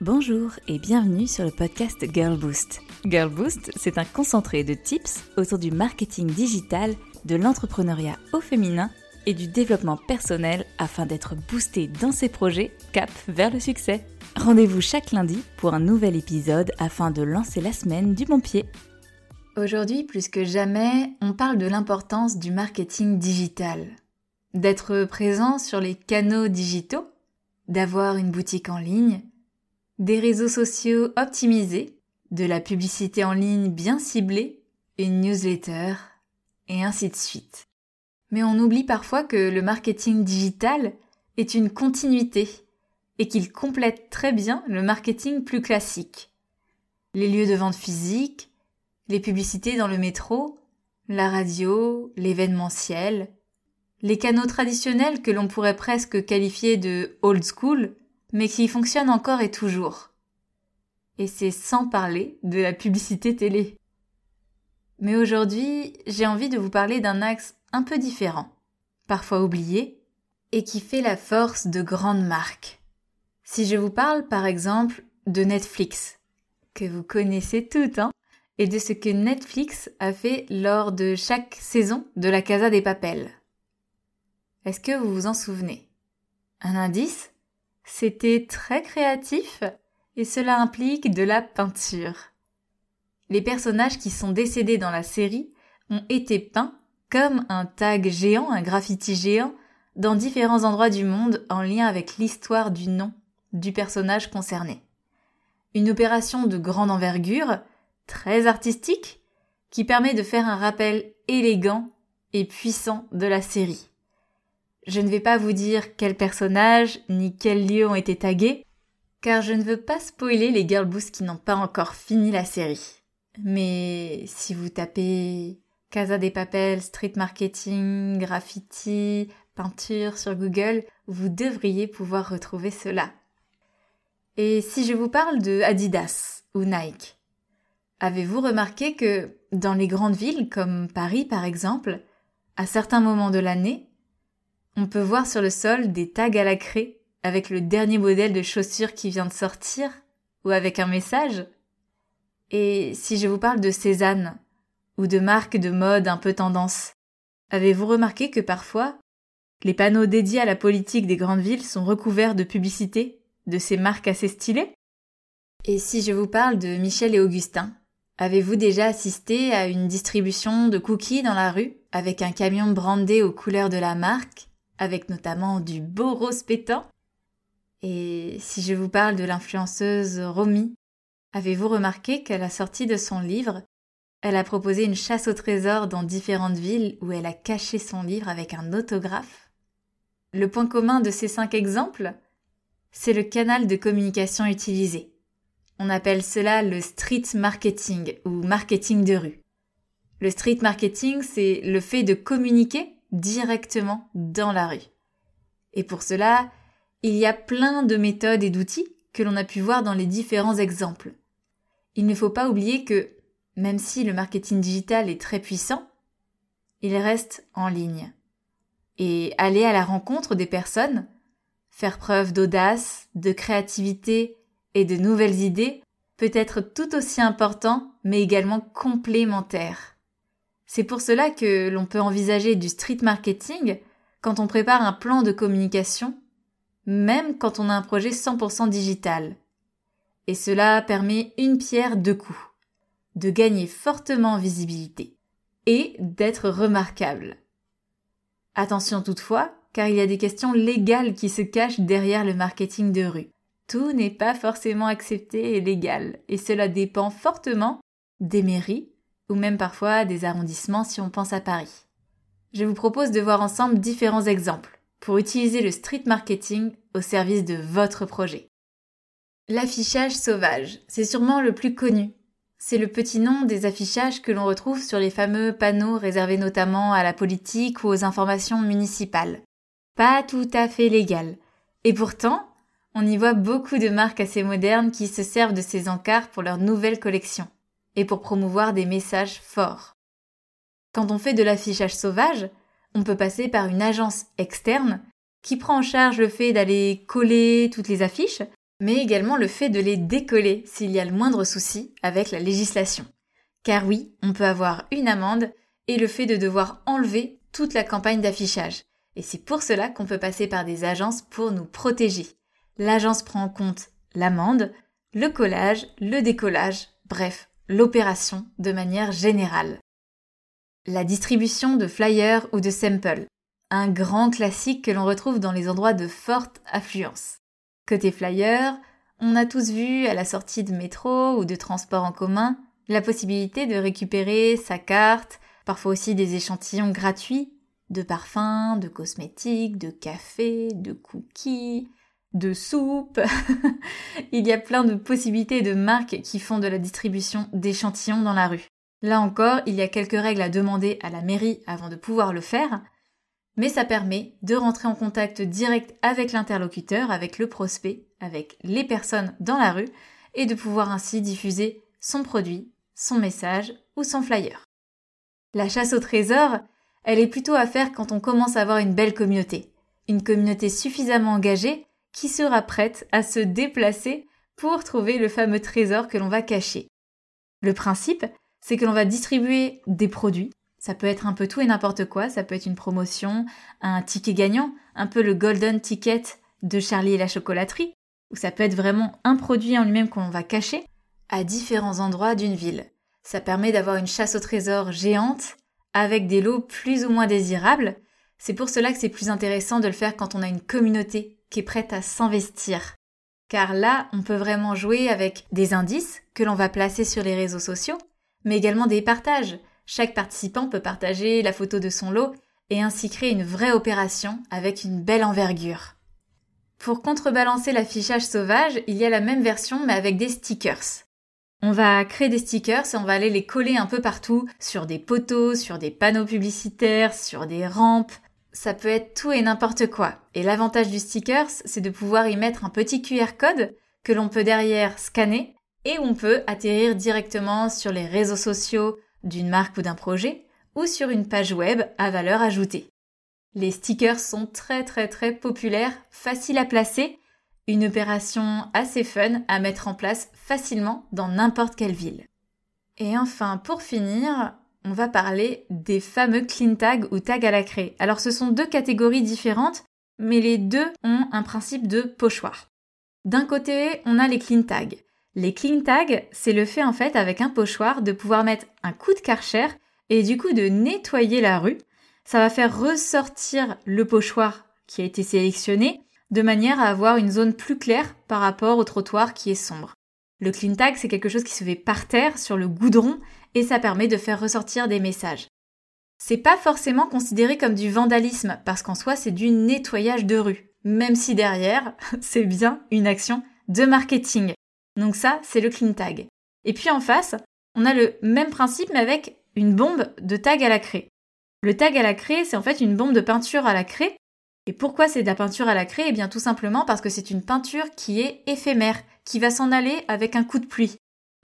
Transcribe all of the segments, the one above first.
Bonjour et bienvenue sur le podcast Girl Boost. Girl Boost, c'est un concentré de tips autour du marketing digital, de l'entrepreneuriat au féminin et du développement personnel afin d'être boosté dans ses projets cap vers le succès. Rendez-vous chaque lundi pour un nouvel épisode afin de lancer la semaine du bon pied. Aujourd'hui, plus que jamais, on parle de l'importance du marketing digital. D'être présent sur les canaux digitaux, d'avoir une boutique en ligne, des réseaux sociaux optimisés, de la publicité en ligne bien ciblée, une newsletter, et ainsi de suite. Mais on oublie parfois que le marketing digital est une continuité et qu'il complète très bien le marketing plus classique. Les lieux de vente physique, les publicités dans le métro, la radio, l'événementiel, les canaux traditionnels que l'on pourrait presque qualifier de old school, mais qui fonctionne encore et toujours. Et c'est sans parler de la publicité télé. Mais aujourd'hui, j'ai envie de vous parler d'un axe un peu différent, parfois oublié, et qui fait la force de grandes marques. Si je vous parle par exemple de Netflix, que vous connaissez toutes, hein, et de ce que Netflix a fait lors de chaque saison de la Casa des Papels. Est-ce que vous vous en souvenez? Un indice? C'était très créatif et cela implique de la peinture. Les personnages qui sont décédés dans la série ont été peints comme un tag géant, un graffiti géant, dans différents endroits du monde en lien avec l'histoire du nom du personnage concerné. Une opération de grande envergure, très artistique, qui permet de faire un rappel élégant et puissant de la série. Je ne vais pas vous dire quels personnages ni quels lieux ont été tagués, car je ne veux pas spoiler les girlboosts qui n'ont pas encore fini la série. Mais si vous tapez Casa des Papel, street marketing, graffiti, peinture sur Google, vous devriez pouvoir retrouver cela. Et si je vous parle de Adidas ou Nike, avez-vous remarqué que dans les grandes villes comme Paris par exemple, à certains moments de l'année, on peut voir sur le sol des tags à la craie avec le dernier modèle de chaussures qui vient de sortir ou avec un message. Et si je vous parle de Cézanne ou de marques de mode un peu tendance, avez-vous remarqué que parfois les panneaux dédiés à la politique des grandes villes sont recouverts de publicités de ces marques assez stylées? Et si je vous parle de Michel et Augustin, avez-vous déjà assisté à une distribution de cookies dans la rue avec un camion brandé aux couleurs de la marque? Avec notamment du beau rose pétant. Et si je vous parle de l'influenceuse Romy, avez-vous remarqué qu'à la sortie de son livre, elle a proposé une chasse au trésor dans différentes villes où elle a caché son livre avec un autographe? Le point commun de ces cinq exemples, c'est le canal de communication utilisé. On appelle cela le street marketing ou marketing de rue. Le street marketing, c'est le fait de communiquer directement dans la rue. Et pour cela, il y a plein de méthodes et d'outils que l'on a pu voir dans les différents exemples. Il ne faut pas oublier que, même si le marketing digital est très puissant, il reste en ligne. Et aller à la rencontre des personnes, faire preuve d'audace, de créativité et de nouvelles idées peut être tout aussi important, mais également complémentaire. C'est pour cela que l'on peut envisager du street marketing quand on prépare un plan de communication, même quand on a un projet 100% digital. Et cela permet une pierre deux coups, de gagner fortement en visibilité et d'être remarquable. Attention toutefois, car il y a des questions légales qui se cachent derrière le marketing de rue. Tout n'est pas forcément accepté et légal, et cela dépend fortement des mairies, ou même parfois des arrondissements si on pense à Paris. Je vous propose de voir ensemble différents exemples pour utiliser le street marketing au service de votre projet. L'affichage sauvage, c'est sûrement le plus connu. C'est le petit nom des affichages que l'on retrouve sur les fameux panneaux réservés notamment à la politique ou aux informations municipales. Pas tout à fait légal. Et pourtant, on y voit beaucoup de marques assez modernes qui se servent de ces encarts pour leurs nouvelles collections et pour promouvoir des messages forts. Quand on fait de l'affichage sauvage, on peut passer par une agence externe qui prend en charge le fait d'aller coller toutes les affiches mais également le fait de les décoller s'il y a le moindre souci avec la législation. Car oui, on peut avoir une amende et le fait de devoir enlever toute la campagne d'affichage. Et c'est pour cela qu'on peut passer par des agences pour nous protéger. L'agence prend en compte l'amende, le collage, le décollage, bref, l'opération de manière générale. La distribution de flyers ou de samples, un grand classique que l'on retrouve dans les endroits de forte affluence. Côté flyer, on a tous vu à la sortie de métro ou de transport en commun la possibilité de récupérer sa carte, parfois aussi des échantillons gratuits de parfums, de cosmétiques, de café, de cookies, de soupe. Il y a plein de possibilités de marques qui font de la distribution d'échantillons dans la rue. Là encore, il y a quelques règles à demander à la mairie avant de pouvoir le faire, mais ça permet de rentrer en contact direct avec l'interlocuteur, avec le prospect, avec les personnes dans la rue, et de pouvoir ainsi diffuser son produit, son message ou son flyer. La chasse au trésor, elle est plutôt à faire quand on commence à avoir une belle communauté, une communauté suffisamment engagée qui sera prête à se déplacer pour trouver le fameux trésor que l'on va cacher. Le principe, c'est que l'on va distribuer des produits. Ça peut être un peu tout et n'importe quoi, ça peut être une promotion, un ticket gagnant, un peu le golden ticket de Charlie et la chocolaterie, ou ça peut être vraiment un produit en lui-même qu'on va cacher à différents endroits d'une ville. Ça permet d'avoir une chasse au trésor géante avec des lots plus ou moins désirables. C'est pour cela que c'est plus intéressant de le faire quand on a une communauté qui est prête à s'investir. Car là, on peut vraiment jouer avec des indices que l'on va placer sur les réseaux sociaux, mais également des partages. Chaque participant peut partager la photo de son lot et ainsi créer une vraie opération avec une belle envergure. Pour contrebalancer l'affichage sauvage, il y a la même version mais avec des stickers. On va créer des stickers et on va aller les coller un peu partout, sur des poteaux, sur des panneaux publicitaires, sur des rampes, ça peut être tout et n'importe quoi. Et l'avantage du stickers, c'est de pouvoir y mettre un petit QR code que l'on peut derrière scanner et on peut atterrir directement sur les réseaux sociaux d'une marque ou d'un projet ou sur une page web à valeur ajoutée. Les stickers sont très très très populaires, faciles à placer, une opération assez fun à mettre en place facilement dans n'importe quelle ville. Et enfin, pour finir, on va parler des fameux clean tags ou tags à la craie. Alors ce sont deux catégories différentes, mais les deux ont un principe de pochoir. D'un côté, on a les clean tags. Les clean tags, c'est le fait en fait avec un pochoir de pouvoir mettre un coup de karcher et du coup de nettoyer la rue. Ça va faire ressortir le pochoir qui a été sélectionné de manière à avoir une zone plus claire par rapport au trottoir qui est sombre. Le clean tag, c'est quelque chose qui se fait par terre sur le goudron et ça permet de faire ressortir des messages. C'est pas forcément considéré comme du vandalisme parce qu'en soi c'est du nettoyage de rue, même si derrière c'est bien une action de marketing. Donc ça c'est le clean tag. Et puis en face, on a le même principe mais avec une bombe de tag à la craie. Le tag à la craie, c'est en fait une bombe de peinture à la craie. Et pourquoi c'est de la peinture à la craie? Eh bien tout simplement parce que c'est une peinture qui est éphémère, qui va s'en aller avec un coup de pluie.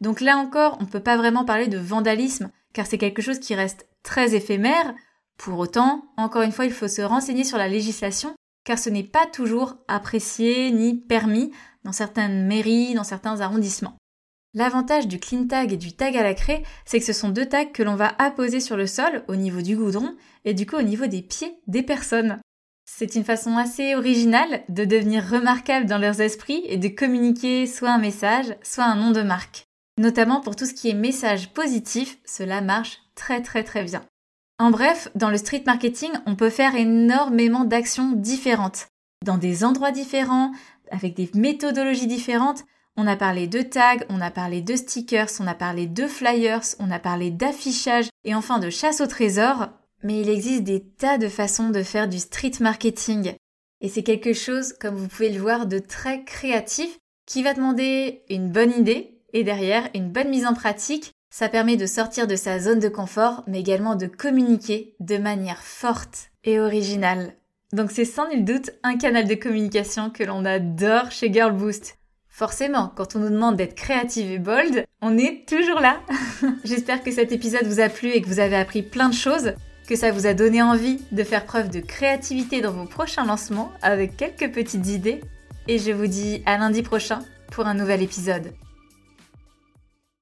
Donc là encore, on ne peut pas vraiment parler de vandalisme, car c'est quelque chose qui reste très éphémère. Pour autant, encore une fois, il faut se renseigner sur la législation, car ce n'est pas toujours apprécié ni permis dans certaines mairies, dans certains arrondissements. L'avantage du clean tag et du tag à la craie, c'est que ce sont deux tags que l'on va apposer sur le sol au niveau du goudron et du coup au niveau des pieds des personnes. C'est une façon assez originale de devenir remarquable dans leurs esprits et de communiquer soit un message, soit un nom de marque. Notamment pour tout ce qui est message positif, cela marche très très très bien. En bref, dans le street marketing, on peut faire énormément d'actions différentes, dans des endroits différents, avec des méthodologies différentes. On a parlé de tags, on a parlé de stickers, on a parlé de flyers, on a parlé d'affichage et enfin de chasse au trésor. Mais il existe des tas de façons de faire du street marketing. Et c'est quelque chose, comme vous pouvez le voir, de très créatif qui va demander une bonne idée, et derrière, une bonne mise en pratique, ça permet de sortir de sa zone de confort, mais également de communiquer de manière forte et originale. Donc c'est sans nul doute un canal de communication que l'on adore chez Girl Boost. Forcément, quand on nous demande d'être créative et bold, on est toujours là. J'espère que cet épisode vous a plu et que vous avez appris plein de choses, que ça vous a donné envie de faire preuve de créativité dans vos prochains lancements avec quelques petites idées et je vous dis à lundi prochain pour un nouvel épisode.